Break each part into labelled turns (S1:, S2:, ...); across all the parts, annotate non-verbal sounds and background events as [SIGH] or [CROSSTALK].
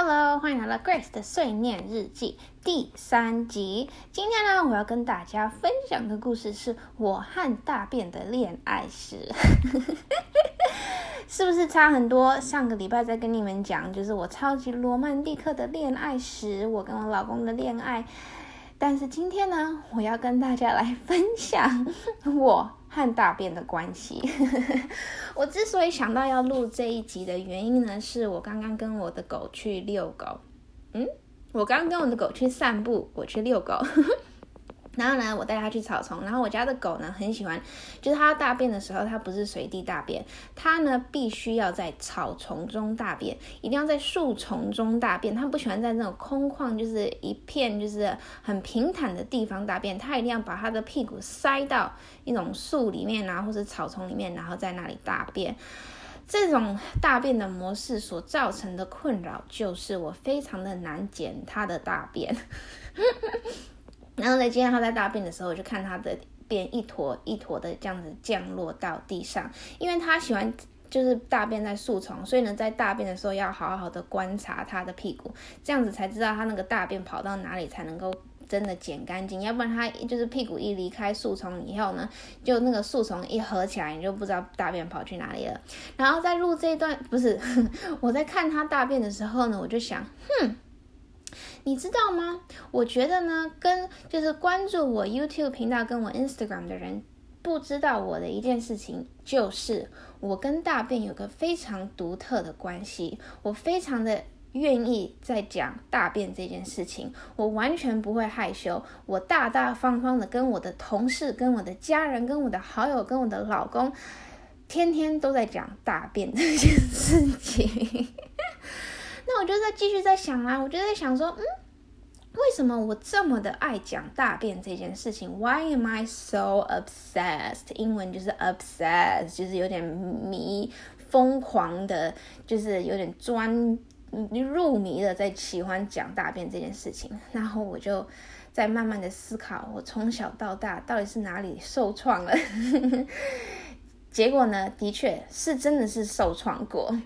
S1: Hello，欢迎来到 Grace 的碎念日记第三集。今天呢，我要跟大家分享的故事是我和大便的恋爱史，[LAUGHS] 是不是差很多？上个礼拜在跟你们讲，就是我超级罗曼蒂克的恋爱史，我跟我老公的恋爱。但是今天呢，我要跟大家来分享我和大便的关系。[LAUGHS] 我之所以想到要录这一集的原因呢，是我刚刚跟我的狗去遛狗。嗯，我刚跟我的狗去散步，我去遛狗。然后呢，我带它去草丛。然后我家的狗呢，很喜欢，就是它大便的时候，它不是随地大便，它呢必须要在草丛中大便，一定要在树丛中大便。它不喜欢在那种空旷，就是一片就是很平坦的地方大便。它一定要把它的屁股塞到一种树里面啊，或者草丛里面，然后在那里大便。这种大便的模式所造成的困扰，就是我非常的难捡它的大便。[LAUGHS] 然后呢，今天他在大便的时候，我就看他的便一坨一坨的这样子降落到地上，因为他喜欢就是大便在树丛，所以呢，在大便的时候要好好的观察他的屁股，这样子才知道他那个大便跑到哪里才能够真的捡干净，要不然他就是屁股一离开树丛以后呢，就那个树丛一合起来，你就不知道大便跑去哪里了。然后在录这一段，不是 [LAUGHS] 我在看他大便的时候呢，我就想，哼。你知道吗？我觉得呢，跟就是关注我 YouTube 频道跟我 Instagram 的人不知道我的一件事情，就是我跟大便有个非常独特的关系。我非常的愿意在讲大便这件事情，我完全不会害羞，我大大方方的跟我的同事、跟我的家人、跟我的好友、跟我的老公，天天都在讲大便这件事情。那我就在继续在想啊，我就在想说，嗯，为什么我这么的爱讲大便这件事情？Why am I so obsessed？英文就是 obsessed，就是有点迷、疯狂的，就是有点专入迷的在喜欢讲大便这件事情。然后我就在慢慢的思考，我从小到大到底是哪里受创了？[LAUGHS] 结果呢，的确是真的是受创过。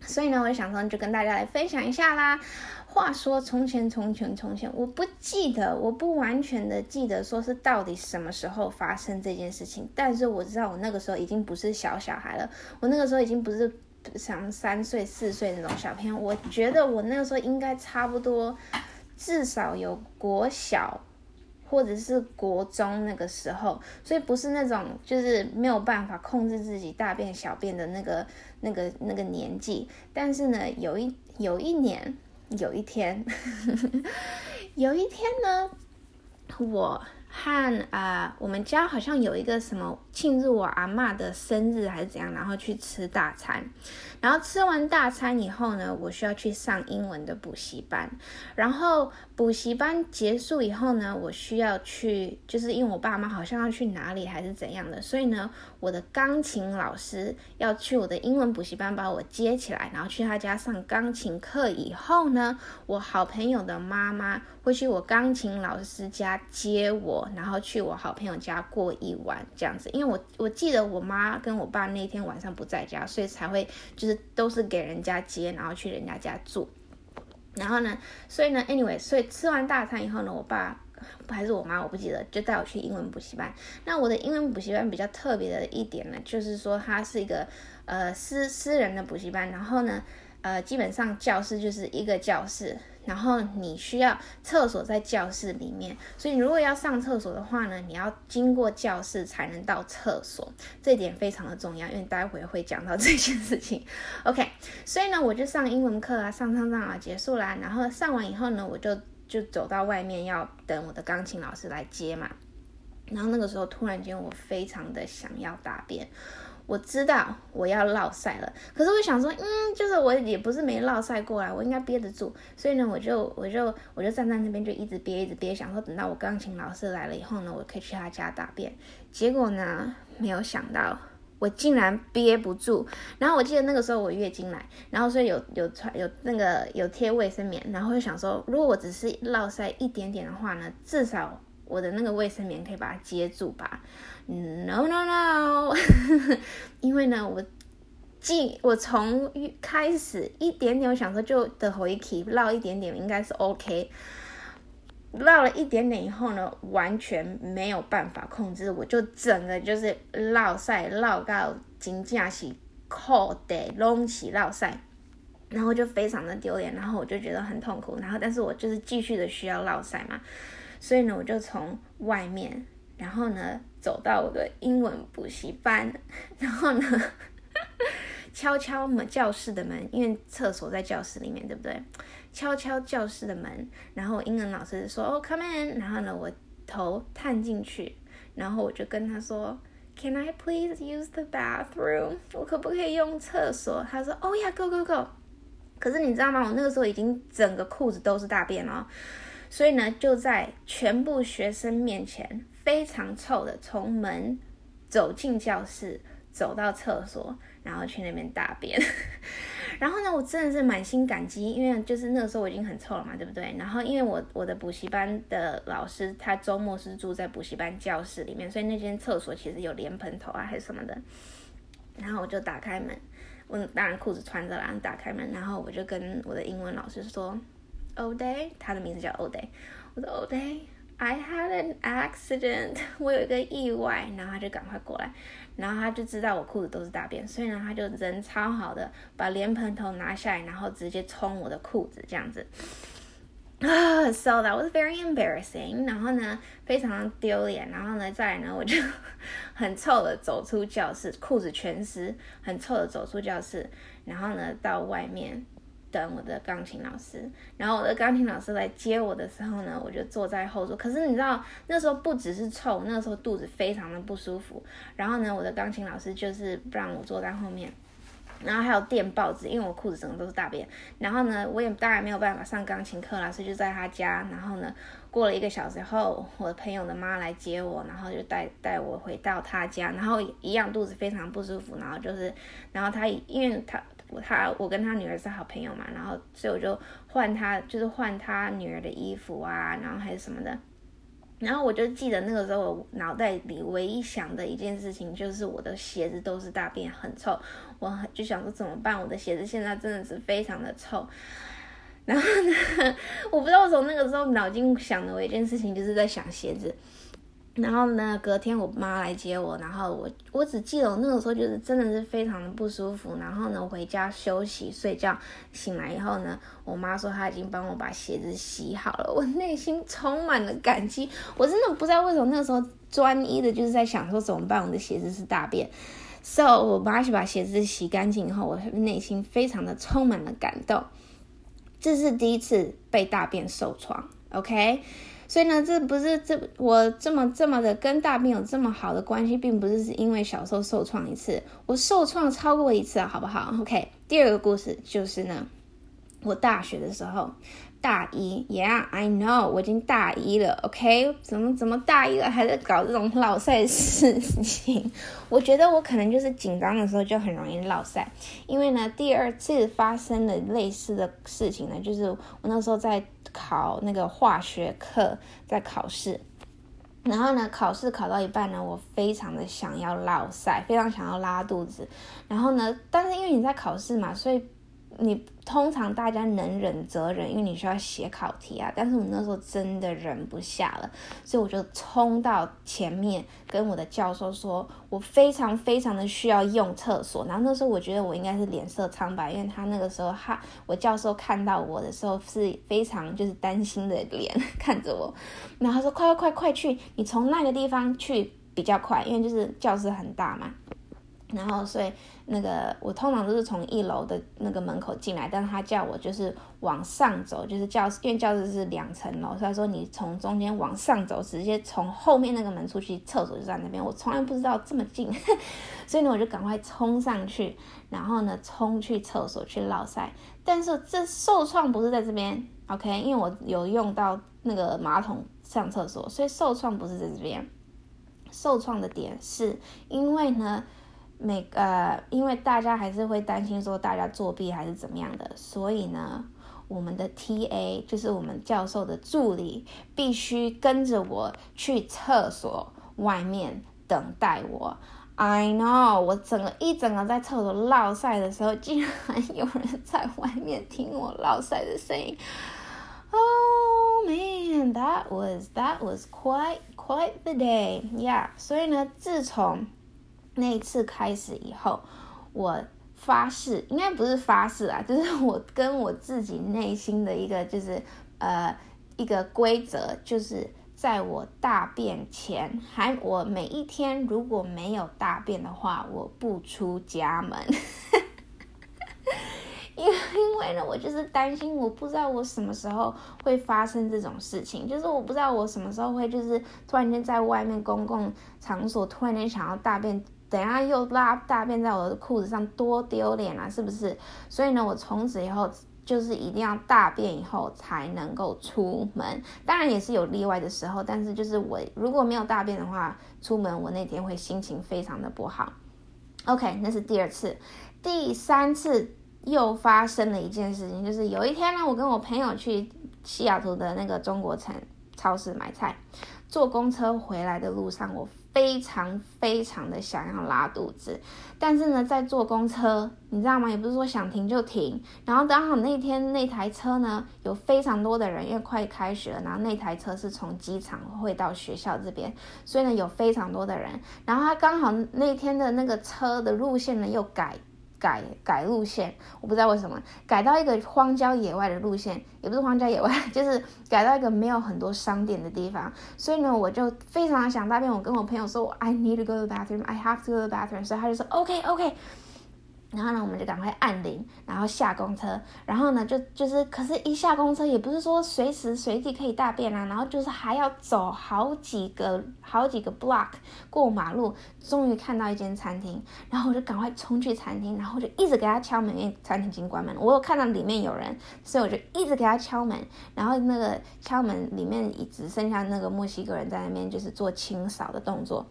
S1: 所以呢，我想说，就跟大家来分享一下啦。话说从前，从前，从前，我不记得，我不完全的记得，说是到底什么时候发生这件事情。但是我知道，我那个时候已经不是小小孩了，我那个时候已经不是像三岁、四岁那种小朋友。我觉得我那个时候应该差不多，至少有国小。或者是国中那个时候，所以不是那种就是没有办法控制自己大便小便的那个那个那个年纪。但是呢，有一有一年，有一天，[LAUGHS] 有一天呢，我。和啊、我们家好像有一个什么庆祝我阿嬷的生日还是怎样，然后去吃大餐，然后吃完大餐以后呢，我需要去上英文的补习班，然后补习班结束以后呢，我需要去，就是因为我爸妈好像要去哪里还是怎样的，所以呢，我的钢琴老师要去我的英文补习班把我接起来，然后去他家上钢琴课以后呢，我好朋友的妈妈会去我钢琴老师家接我。然后去我好朋友家过一晚这样子，因为我我记得我妈跟我爸那天晚上不在家，所以才会就是都是给人家接，然后去人家家住。然后呢，所以呢，anyway，所以吃完大餐以后呢，我爸还是我妈我不记得，就带我去英文补习班。那我的英文补习班比较特别的一点呢，就是说它是一个呃私私人的补习班，然后呢，呃，基本上教室就是一个教室。然后你需要厕所在教室里面，所以如果要上厕所的话呢，你要经过教室才能到厕所，这点非常的重要，因为待会会讲到这件事情。[LAUGHS] OK，所以呢，我就上英文课啊，上上上啊，结束啦。然后上完以后呢，我就就走到外面要等我的钢琴老师来接嘛。然后那个时候突然间我非常的想要大便。我知道我要落赛了，可是我想说，嗯，就是我也不是没落赛过啊，我应该憋得住，所以呢，我就我就我就站在那边就一直憋一直憋，想说等到我钢琴老师来了以后呢，我可以去他家大便。结果呢，没有想到我竟然憋不住。然后我记得那个时候我月经来，然后所以有有穿有那个有贴卫生棉，然后就想说，如果我只是落赛一点点的话呢，至少我的那个卫生棉可以把它接住吧。No no no，[LAUGHS] 因为呢，我既我从开始一点点，我想说就的回气绕一点点应该是 OK，绕了一点点以后呢，完全没有办法控制，我就整个就是绕赛绕到金架起扣得隆起绕赛，然后就非常的丢脸，然后我就觉得很痛苦，然后但是我就是继续的需要绕赛嘛，所以呢，我就从外面，然后呢走到我的英文补习班，[LAUGHS] 然后呢。[LAUGHS] 敲敲门，教室的门，因为厕所在教室里面，对不对？敲敲教室的门，然后英文老师说：“哦，come in。”然后呢，我头探进去，然后我就跟他说：“Can I please use the bathroom？我可不可以用厕所？”他说：“Oh yeah, go go go。”可是你知道吗？我那个时候已经整个裤子都是大便了，所以呢，就在全部学生面前，非常臭的从门走进教室，走到厕所。然后去那边大便，[LAUGHS] 然后呢，我真的是满心感激，因为就是那个时候我已经很臭了嘛，对不对？然后因为我我的补习班的老师他周末是住在补习班教室里面，所以那间厕所其实有莲蓬头啊还是什么的。然后我就打开门，我当然裤子穿着啦，打开门，然后我就跟我的英文老师说，O'Day，他的名字叫 O'Day，我说 O'Day。I had an accident，[LAUGHS] 我有一个意外，然后他就赶快过来，然后他就知道我裤子都是大便，所以呢，他就人超好的把莲蓬头拿下来，然后直接冲我的裤子这样子。啊，so that was very embarrassing，然后呢，非常丢脸，然后呢，再来呢，我就 [LAUGHS] 很臭的走出教室，裤子全湿，很臭的走出教室，然后呢，到外面。等我的钢琴老师，然后我的钢琴老师来接我的时候呢，我就坐在后座。可是你知道，那时候不只是臭，那时候肚子非常的不舒服。然后呢，我的钢琴老师就是不让我坐在后面，然后还有垫报纸，因为我裤子整个都是大便。然后呢，我也当然没有办法上钢琴课，老师就在他家。然后呢，过了一个小时后，我的朋友的妈来接我，然后就带带我回到他家。然后一样肚子非常不舒服，然后就是，然后他因为他。他我跟他女儿是好朋友嘛，然后所以我就换他，就是换他女儿的衣服啊，然后还是什么的，然后我就记得那个时候我脑袋里唯一想的一件事情就是我的鞋子都是大便很臭，我就想说怎么办？我的鞋子现在真的是非常的臭，然后呢，[LAUGHS] 我不知道从那个时候脑筋想的我一件事情就是在想鞋子。然后呢，隔天我妈来接我，然后我我只记得我那个时候就是真的是非常的不舒服。然后呢，回家休息睡觉，醒来以后呢，我妈说她已经帮我把鞋子洗好了，我内心充满了感激。我真的不知道为什么那个时候专一的就是在想说怎么办，我的鞋子是大便。So 我妈去把鞋子洗干净以后，我内心非常的充满了感动。这是第一次被大便受创，OK。所以呢，这不是这我这么这么的跟大便有这么好的关系，并不是是因为小时候受创一次，我受创超过一次，好不好？OK，第二个故事就是呢，我大学的时候。大一，Yeah，I know，我已经大一了，OK，怎么怎么大一了还在搞这种落赛事情？[LAUGHS] 我觉得我可能就是紧张的时候就很容易落赛，因为呢，第二次发生了类似的事情呢，就是我那时候在考那个化学课，在考试，然后呢，考试考到一半呢，我非常的想要落赛，非常想要拉肚子，然后呢，但是因为你在考试嘛，所以。你通常大家能忍则忍，因为你需要写考题啊。但是我那时候真的忍不下了，所以我就冲到前面跟我的教授说，我非常非常的需要用厕所。然后那时候我觉得我应该是脸色苍白，因为他那个时候哈，我教授看到我的时候是非常就是担心的脸 [LAUGHS] 看着我。然后他说：“快快快快去，你从那个地方去比较快，因为就是教室很大嘛。”然后，所以那个我通常都是从一楼的那个门口进来，但是他叫我就是往上走，就是教室，因为教室是两层楼，所以他说你从中间往上走，直接从后面那个门出去，厕所就在那边。我从来不知道这么近，[LAUGHS] 所以呢，我就赶快冲上去，然后呢，冲去厕所去落赛。但是这受创不是在这边，OK？因为我有用到那个马桶上厕所，所以受创不是在这边。受创的点是因为呢。每、呃，因为大家还是会担心说大家作弊还是怎么样的，所以呢，我们的 TA 就是我们教授的助理，必须跟着我去厕所外面等待我。I know，我整个一整个在厕所落赛的时候，竟然 [LAUGHS] 有人在外面听我落赛的声音。Oh man, that was that was quite quite the day, yeah. 所以呢，自从那一次开始以后，我发誓，应该不是发誓啊，就是 [LAUGHS] 我跟我自己内心的一个，就是呃一个规则，就是。在我大便前，还我每一天如果没有大便的话，我不出家门。[LAUGHS] 因因为呢，我就是担心，我不知道我什么时候会发生这种事情，就是我不知道我什么时候会就是突然间在外面公共场所突然间想要大便，等下又拉大便在我的裤子上，多丢脸啊，是不是？所以呢，我从此以后。就是一定要大便以后才能够出门，当然也是有例外的时候，但是就是我如果没有大便的话，出门我那天会心情非常的不好。OK，那是第二次，第三次又发生了一件事情，就是有一天呢，我跟我朋友去西雅图的那个中国城超市买菜，坐公车回来的路上，我。非常非常的想要拉肚子，但是呢，在坐公车，你知道吗？也不是说想停就停。然后刚好那天那台车呢，有非常多的人，因为快开学了，然后那台车是从机场会到学校这边，所以呢，有非常多的人。然后他刚好那天的那个车的路线呢，又改。改改路线，我不知道为什么改到一个荒郊野外的路线，也不是荒郊野外，[LAUGHS] 就是改到一个没有很多商店的地方。所以呢，我就非常的想大便。我跟我朋友说，I need to go to the bathroom. I have to go to the bathroom. 所以他就说，OK OK。然后呢，我们就赶快按铃，然后下公车。然后呢，就就是，可是，一下公车也不是说随时随地可以大便啊。然后就是还要走好几个好几个 block 过马路，终于看到一间餐厅。然后我就赶快冲去餐厅，然后就一直给他敲门，因为餐厅已经关门。我有看到里面有人，所以我就一直给他敲门。然后那个敲门里面只剩下那个墨西哥人在那边，就是做清扫的动作。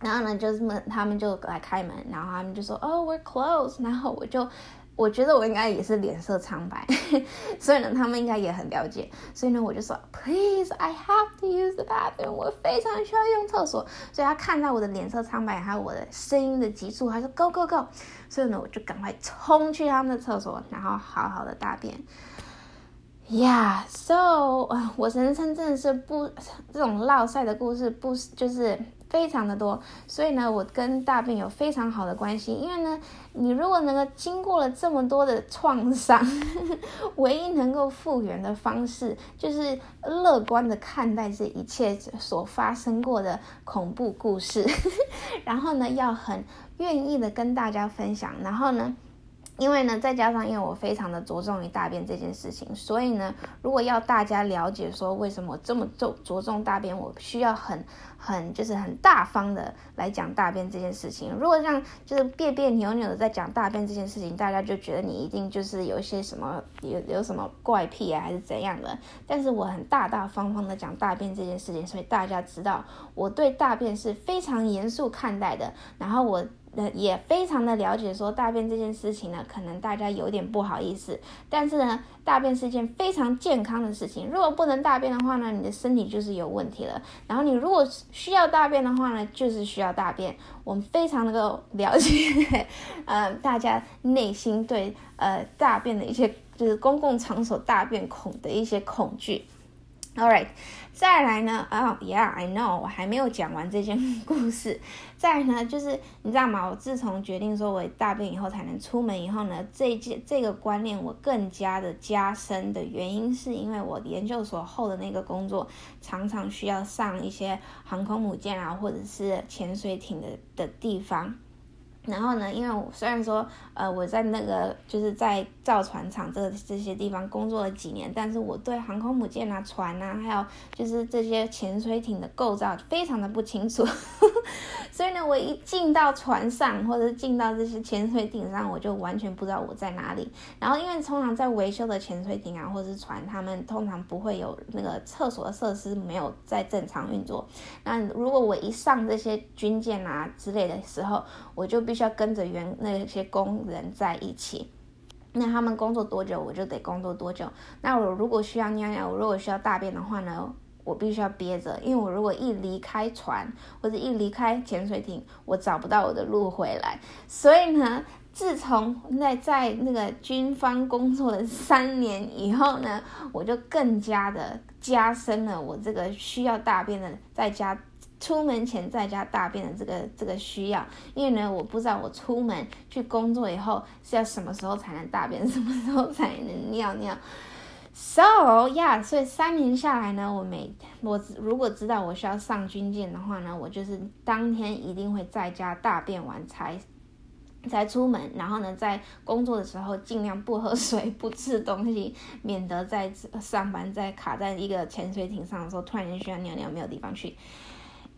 S1: 然后呢，就是他们就来开门，然后他们就说，Oh, we're closed。然后我就，我觉得我应该也是脸色苍白，所以呢，他们应该也很了解。所以呢，我就说，Please, I have to use the bathroom。我非常需要用厕所。所以他看到我的脸色苍白，还有我的声音的急促，他说，Go, go, go。所以呢，我就赶快冲去他们的厕所，然后好好的大便。Yeah, so，我人生真的是不这种落赛的故事，不就是。非常的多，所以呢，我跟大便有非常好的关系。因为呢，你如果能够经过了这么多的创伤，[LAUGHS] 唯一能够复原的方式，就是乐观的看待这一切所发生过的恐怖故事，[LAUGHS] 然后呢，要很愿意的跟大家分享，然后呢。因为呢，再加上因为我非常的着重于大便这件事情，所以呢，如果要大家了解说为什么这么重着重大便，我需要很很就是很大方的来讲大便这件事情。如果像就是别别扭扭的在讲大便这件事情，大家就觉得你一定就是有一些什么有有什么怪癖啊，还是怎样的。但是我很大大方方的讲大便这件事情，所以大家知道我对大便是非常严肃看待的。然后我。那，也非常的了解，说大便这件事情呢，可能大家有点不好意思，但是呢，大便是一件非常健康的事情。如果不能大便的话呢，你的身体就是有问题了。然后你如果需要大便的话呢，就是需要大便。我们非常能够了解，呃，大家内心对呃大便的一些，就是公共场所大便恐的一些恐惧。All right，再来呢？哦、oh，Yeah，I know，我还没有讲完这件故事。[LAUGHS] 再来呢，就是你知道吗？我自从决定说我大便以后才能出门以后呢，这件这个观念我更加的加深的原因，是因为我研究所后的那个工作常常需要上一些航空母舰啊，或者是潜水艇的的地方。然后呢，因为我虽然说，呃，我在那个就是在造船厂这这些地方工作了几年，但是我对航空母舰啊、船啊，还有就是这些潜水艇的构造非常的不清楚，[LAUGHS] 所以呢，我一进到船上或者进到这些潜水艇上，我就完全不知道我在哪里。然后，因为通常在维修的潜水艇啊，或者是船，他们通常不会有那个厕所设施没有在正常运作。那如果我一上这些军舰啊之类的时候，我就必须要跟着员那些工人在一起，那他们工作多久，我就得工作多久。那我如果需要尿尿，我如果需要大便的话呢，我必须要憋着，因为我如果一离开船或者一离开潜水艇，我找不到我的路回来。所以呢，自从那在那个军方工作了三年以后呢，我就更加的加深了我这个需要大便的在家出门前在家大便的这个这个需要。因为呢，我不知道我出门去工作以后是要什么时候才能大便，[LAUGHS] 什么时候才能尿尿。So yeah，所以三年下来呢，我每我如果知道我需要上军舰的话呢，我就是当天一定会在家大便完才才出门，然后呢，在工作的时候尽量不喝水、不吃东西，免得在上班在卡在一个潜水艇上的时候，突然间需要尿尿没有地方去。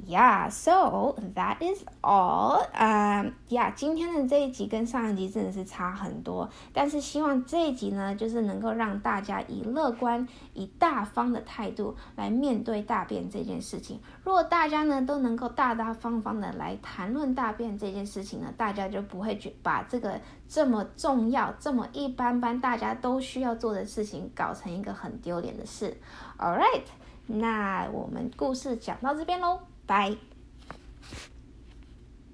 S1: Yeah, so that is all. Um, yeah，今天的这一集跟上一集真的是差很多，但是希望这一集呢，就是能够让大家以乐观、以大方的态度来面对大便这件事情。如果大家呢都能够大大方方的来谈论大便这件事情呢，大家就不会去把这个这么重要、这么一般般、大家都需要做的事情搞成一个很丢脸的事。All right，那我们故事讲到这边喽。Bye.